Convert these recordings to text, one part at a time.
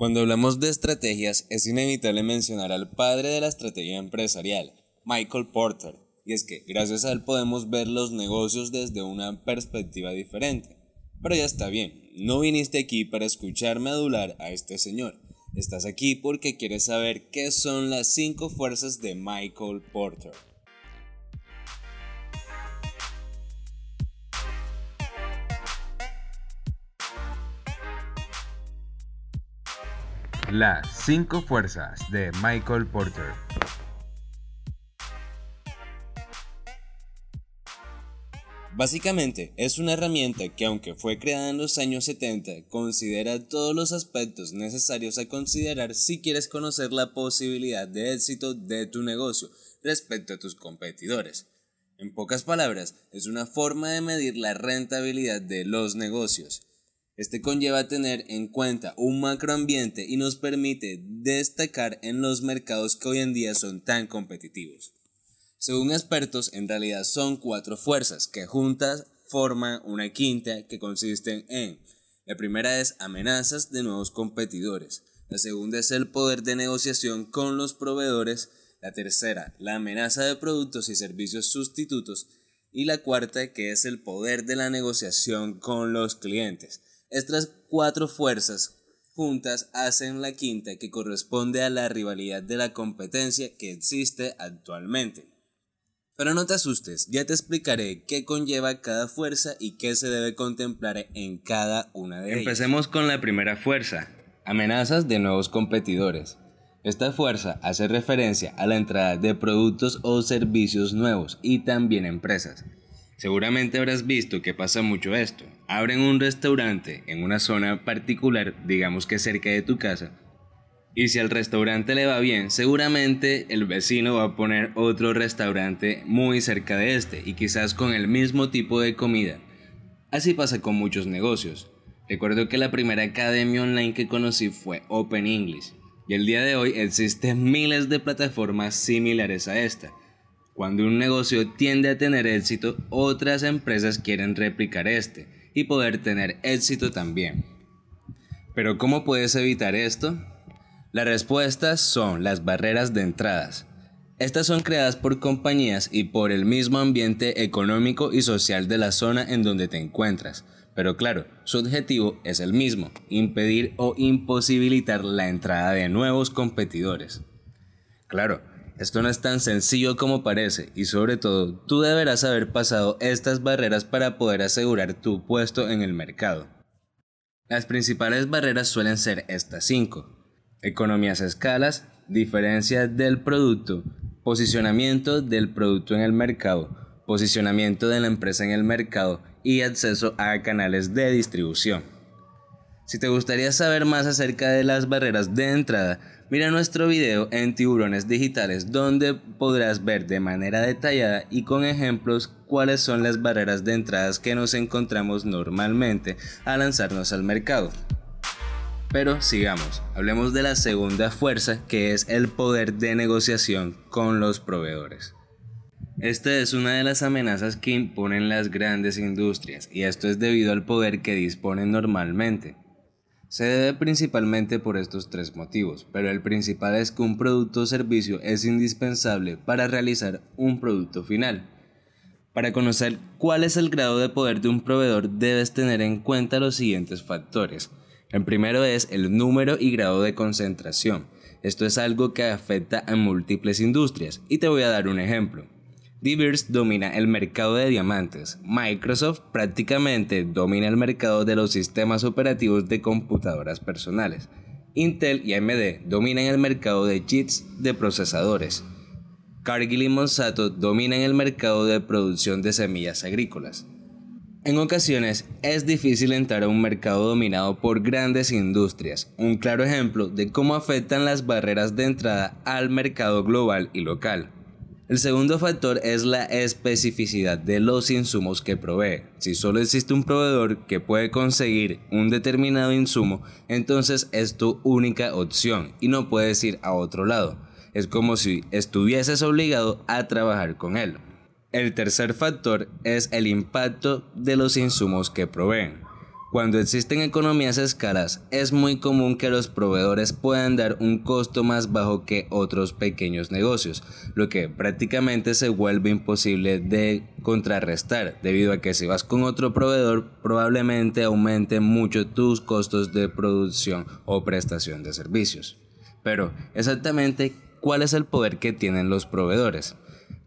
Cuando hablamos de estrategias, es inevitable mencionar al padre de la estrategia empresarial, Michael Porter, y es que gracias a él podemos ver los negocios desde una perspectiva diferente. Pero ya está bien, no viniste aquí para escucharme adular a este señor, estás aquí porque quieres saber qué son las cinco fuerzas de Michael Porter. Las 5 fuerzas de Michael Porter. Básicamente, es una herramienta que aunque fue creada en los años 70, considera todos los aspectos necesarios a considerar si quieres conocer la posibilidad de éxito de tu negocio respecto a tus competidores. En pocas palabras, es una forma de medir la rentabilidad de los negocios. Este conlleva tener en cuenta un macroambiente y nos permite destacar en los mercados que hoy en día son tan competitivos. Según expertos, en realidad son cuatro fuerzas que juntas forman una quinta que consiste en la primera es amenazas de nuevos competidores, la segunda es el poder de negociación con los proveedores, la tercera la amenaza de productos y servicios sustitutos y la cuarta que es el poder de la negociación con los clientes. Estas cuatro fuerzas juntas hacen la quinta que corresponde a la rivalidad de la competencia que existe actualmente. Pero no te asustes, ya te explicaré qué conlleva cada fuerza y qué se debe contemplar en cada una de ellas. Empecemos con la primera fuerza, amenazas de nuevos competidores. Esta fuerza hace referencia a la entrada de productos o servicios nuevos y también empresas. Seguramente habrás visto que pasa mucho esto. Abren un restaurante en una zona particular, digamos que cerca de tu casa, y si al restaurante le va bien, seguramente el vecino va a poner otro restaurante muy cerca de este y quizás con el mismo tipo de comida. Así pasa con muchos negocios. Recuerdo que la primera academia online que conocí fue Open English y el día de hoy existen miles de plataformas similares a esta. Cuando un negocio tiende a tener éxito, otras empresas quieren replicar este y poder tener éxito también. Pero ¿cómo puedes evitar esto? Las respuestas son las barreras de entradas. Estas son creadas por compañías y por el mismo ambiente económico y social de la zona en donde te encuentras. Pero claro, su objetivo es el mismo, impedir o imposibilitar la entrada de nuevos competidores. Claro, esto no es tan sencillo como parece y sobre todo tú deberás haber pasado estas barreras para poder asegurar tu puesto en el mercado. Las principales barreras suelen ser estas 5. Economías a escalas, diferencia del producto, posicionamiento del producto en el mercado, posicionamiento de la empresa en el mercado y acceso a canales de distribución. Si te gustaría saber más acerca de las barreras de entrada, Mira nuestro video en Tiburones Digitales donde podrás ver de manera detallada y con ejemplos cuáles son las barreras de entradas que nos encontramos normalmente al lanzarnos al mercado. Pero sigamos, hablemos de la segunda fuerza que es el poder de negociación con los proveedores. Esta es una de las amenazas que imponen las grandes industrias y esto es debido al poder que disponen normalmente. Se debe principalmente por estos tres motivos, pero el principal es que un producto o servicio es indispensable para realizar un producto final. Para conocer cuál es el grado de poder de un proveedor debes tener en cuenta los siguientes factores. El primero es el número y grado de concentración. Esto es algo que afecta a múltiples industrias y te voy a dar un ejemplo. Diverse domina el mercado de diamantes. Microsoft prácticamente domina el mercado de los sistemas operativos de computadoras personales. Intel y AMD dominan el mercado de chips de procesadores. Cargill y Monsanto dominan el mercado de producción de semillas agrícolas. En ocasiones es difícil entrar a un mercado dominado por grandes industrias, un claro ejemplo de cómo afectan las barreras de entrada al mercado global y local. El segundo factor es la especificidad de los insumos que provee. Si solo existe un proveedor que puede conseguir un determinado insumo, entonces es tu única opción y no puedes ir a otro lado. Es como si estuvieses obligado a trabajar con él. El tercer factor es el impacto de los insumos que proveen. Cuando existen economías escalas, es muy común que los proveedores puedan dar un costo más bajo que otros pequeños negocios, lo que prácticamente se vuelve imposible de contrarrestar, debido a que si vas con otro proveedor probablemente aumente mucho tus costos de producción o prestación de servicios. Pero, exactamente, ¿cuál es el poder que tienen los proveedores?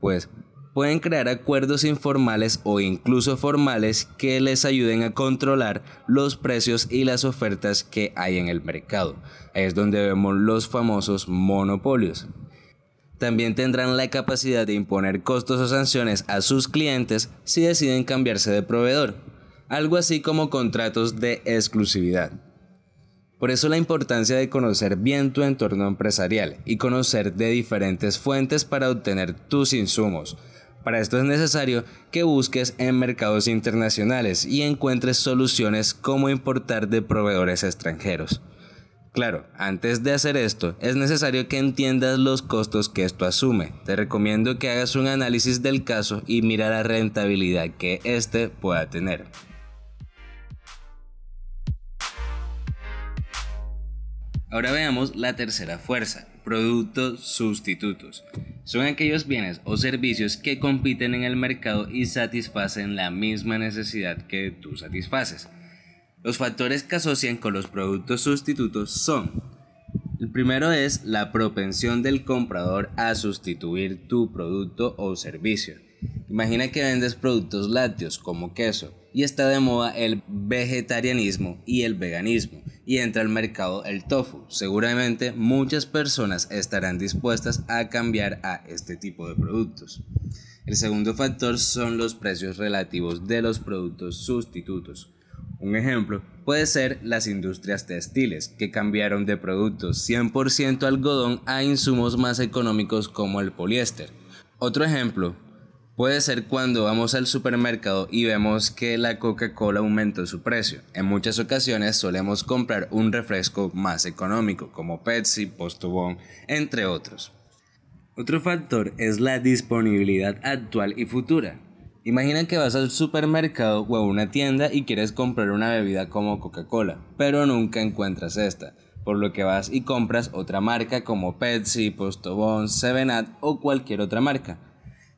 Pues pueden crear acuerdos informales o incluso formales que les ayuden a controlar los precios y las ofertas que hay en el mercado. Ahí es donde vemos los famosos monopolios. También tendrán la capacidad de imponer costos o sanciones a sus clientes si deciden cambiarse de proveedor, algo así como contratos de exclusividad. Por eso la importancia de conocer bien tu entorno empresarial y conocer de diferentes fuentes para obtener tus insumos, para esto es necesario que busques en mercados internacionales y encuentres soluciones como importar de proveedores extranjeros. Claro, antes de hacer esto, es necesario que entiendas los costos que esto asume. Te recomiendo que hagas un análisis del caso y mira la rentabilidad que éste pueda tener. Ahora veamos la tercera fuerza, productos sustitutos. Son aquellos bienes o servicios que compiten en el mercado y satisfacen la misma necesidad que tú satisfaces. Los factores que asocian con los productos sustitutos son el primero es la propensión del comprador a sustituir tu producto o servicio. Imagina que vendes productos lácteos como queso y está de moda el vegetarianismo y el veganismo y entra al mercado el tofu. Seguramente muchas personas estarán dispuestas a cambiar a este tipo de productos. El segundo factor son los precios relativos de los productos sustitutos. Un ejemplo puede ser las industrias textiles, que cambiaron de productos 100% algodón a insumos más económicos como el poliéster. Otro ejemplo Puede ser cuando vamos al supermercado y vemos que la Coca-Cola aumentó su precio. En muchas ocasiones solemos comprar un refresco más económico como Pepsi, Postobón, entre otros. Otro factor es la disponibilidad actual y futura. Imagina que vas al supermercado o a una tienda y quieres comprar una bebida como Coca-Cola, pero nunca encuentras esta, por lo que vas y compras otra marca como Pepsi, Postobón, 7up o cualquier otra marca.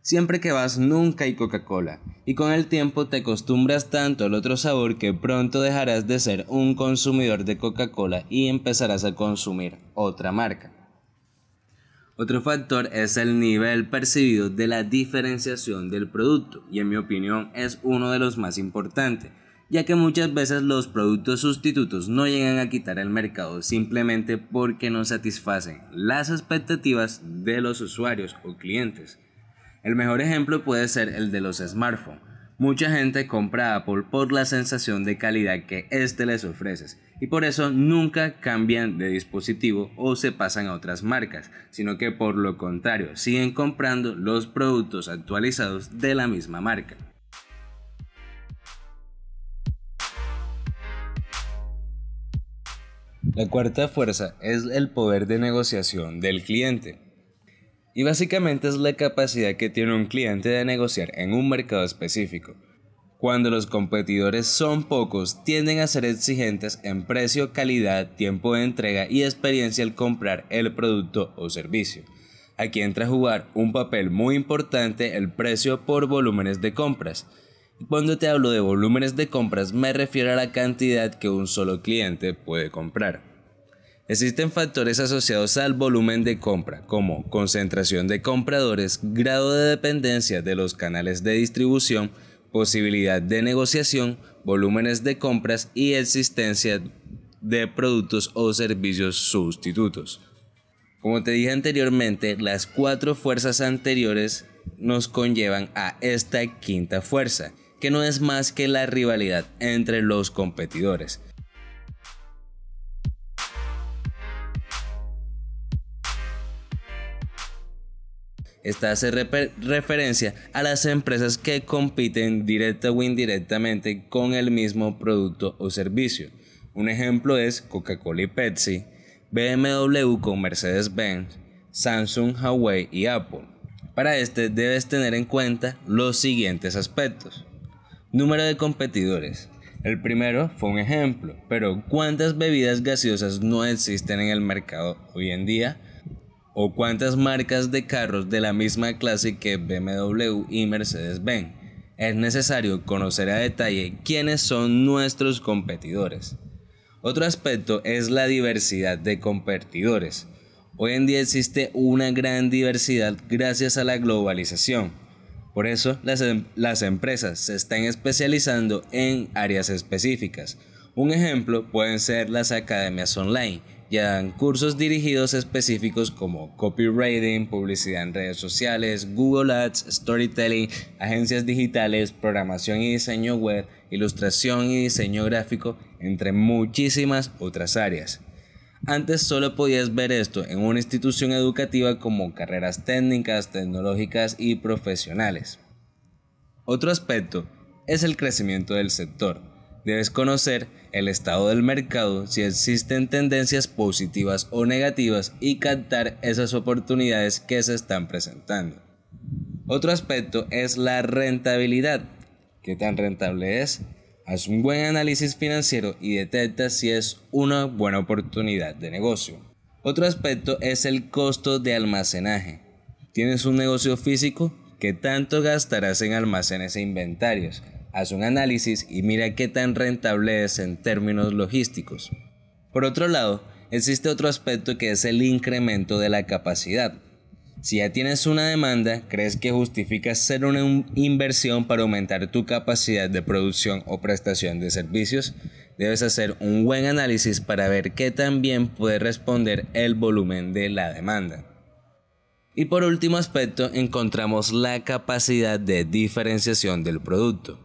Siempre que vas nunca hay Coca-Cola, y con el tiempo te acostumbras tanto al otro sabor que pronto dejarás de ser un consumidor de Coca-Cola y empezarás a consumir otra marca. Otro factor es el nivel percibido de la diferenciación del producto, y en mi opinión es uno de los más importantes, ya que muchas veces los productos sustitutos no llegan a quitar el mercado simplemente porque no satisfacen las expectativas de los usuarios o clientes. El mejor ejemplo puede ser el de los smartphones. Mucha gente compra Apple por la sensación de calidad que éste les ofrece y por eso nunca cambian de dispositivo o se pasan a otras marcas, sino que por lo contrario siguen comprando los productos actualizados de la misma marca. La cuarta fuerza es el poder de negociación del cliente. Y básicamente es la capacidad que tiene un cliente de negociar en un mercado específico. Cuando los competidores son pocos, tienden a ser exigentes en precio, calidad, tiempo de entrega y experiencia al comprar el producto o servicio. Aquí entra a jugar un papel muy importante el precio por volúmenes de compras. Cuando te hablo de volúmenes de compras me refiero a la cantidad que un solo cliente puede comprar. Existen factores asociados al volumen de compra, como concentración de compradores, grado de dependencia de los canales de distribución, posibilidad de negociación, volúmenes de compras y existencia de productos o servicios sustitutos. Como te dije anteriormente, las cuatro fuerzas anteriores nos conllevan a esta quinta fuerza, que no es más que la rivalidad entre los competidores. Esta hace referencia a las empresas que compiten directa o indirectamente con el mismo producto o servicio. Un ejemplo es Coca-Cola y Pepsi, BMW con Mercedes-Benz, Samsung, Huawei y Apple. Para este debes tener en cuenta los siguientes aspectos. Número de competidores. El primero fue un ejemplo, pero ¿cuántas bebidas gaseosas no existen en el mercado hoy en día? ¿O cuántas marcas de carros de la misma clase que BMW y Mercedes-Benz? Es necesario conocer a detalle quiénes son nuestros competidores. Otro aspecto es la diversidad de competidores. Hoy en día existe una gran diversidad gracias a la globalización por eso em, las, empresas se están especializando en áreas específicas. Un ejemplo pueden ser las academias online, dan cursos dirigidos específicos como copywriting, publicidad en redes sociales, Google Ads, storytelling, agencias digitales, programación y diseño web, ilustración y diseño gráfico, entre muchísimas otras áreas. Antes solo podías ver esto en una institución educativa como carreras técnicas, tecnológicas y profesionales. Otro aspecto es el crecimiento del sector. Debes conocer el estado del mercado, si existen tendencias positivas o negativas y captar esas oportunidades que se están presentando. Otro aspecto es la rentabilidad. ¿Qué tan rentable es? Haz un buen análisis financiero y detecta si es una buena oportunidad de negocio. Otro aspecto es el costo de almacenaje. ¿Tienes un negocio físico? ¿Qué tanto gastarás en almacenes e inventarios? Haz un análisis y mira qué tan rentable es en términos logísticos. Por otro lado, existe otro aspecto que es el incremento de la capacidad. Si ya tienes una demanda, ¿crees que justifica hacer una inversión para aumentar tu capacidad de producción o prestación de servicios? Debes hacer un buen análisis para ver qué también puede responder el volumen de la demanda. Y por último aspecto encontramos la capacidad de diferenciación del producto.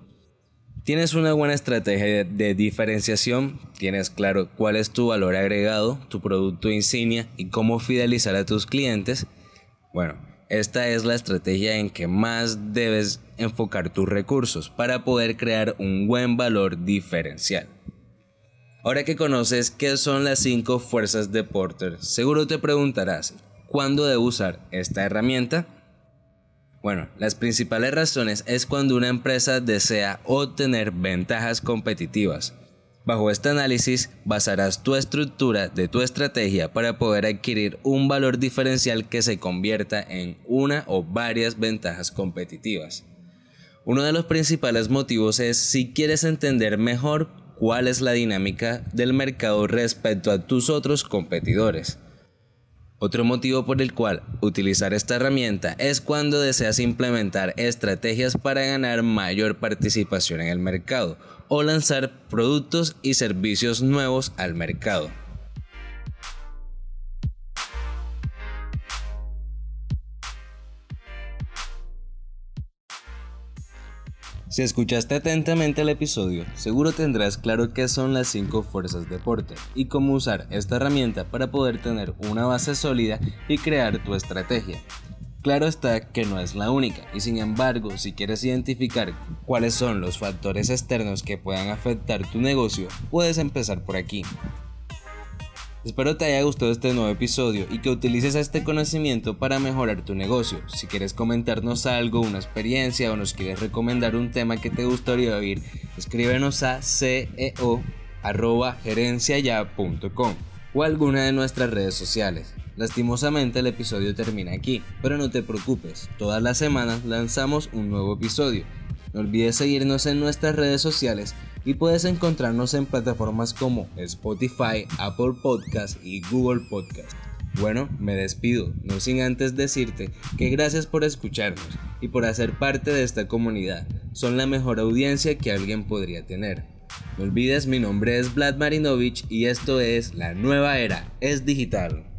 Tienes una buena estrategia de diferenciación, tienes claro cuál es tu valor agregado, tu producto insignia y cómo fidelizar a tus clientes, bueno, esta es la estrategia en que más debes enfocar tus recursos para poder crear un buen valor diferencial. Ahora que conoces qué son las 5 fuerzas de Porter, seguro te preguntarás, ¿cuándo debo usar esta herramienta? Bueno, las principales razones es cuando una empresa desea obtener ventajas competitivas, Bajo este análisis basarás tu estructura de tu estrategia para poder adquirir un valor diferencial que se convierta en una o varias ventajas competitivas. Uno de los principales motivos es si quieres entender mejor cuál es la dinámica del mercado respecto a tus otros competidores. Otro motivo por el cual utilizar esta herramienta es cuando deseas implementar estrategias para ganar mayor participación en el mercado o lanzar productos y servicios nuevos al mercado. Si escuchaste atentamente el episodio, seguro tendrás claro qué son las 5 fuerzas de Porter y cómo usar esta herramienta para poder tener una base sólida y crear tu estrategia. Claro está que no es la única, y sin embargo, si quieres identificar cuáles son los factores externos que puedan afectar tu negocio, puedes empezar por aquí. Espero te haya gustado este nuevo episodio y que utilices este conocimiento para mejorar tu negocio. Si quieres comentarnos algo, una experiencia o nos quieres recomendar un tema que te gustaría oír, escríbenos a ceo.gerenciaya.com o alguna de nuestras redes sociales. Lastimosamente el episodio termina aquí, pero no te preocupes, todas las semanas lanzamos un nuevo episodio. No olvides seguirnos en nuestras redes sociales y puedes encontrarnos en plataformas como Spotify, Apple Podcast y Google Podcast. Bueno, me despido, no sin antes decirte que gracias por escucharnos y por hacer parte de esta comunidad. Son la mejor audiencia que alguien podría tener. No olvides, mi nombre es Vlad Marinovich y esto es La Nueva Era, es digital.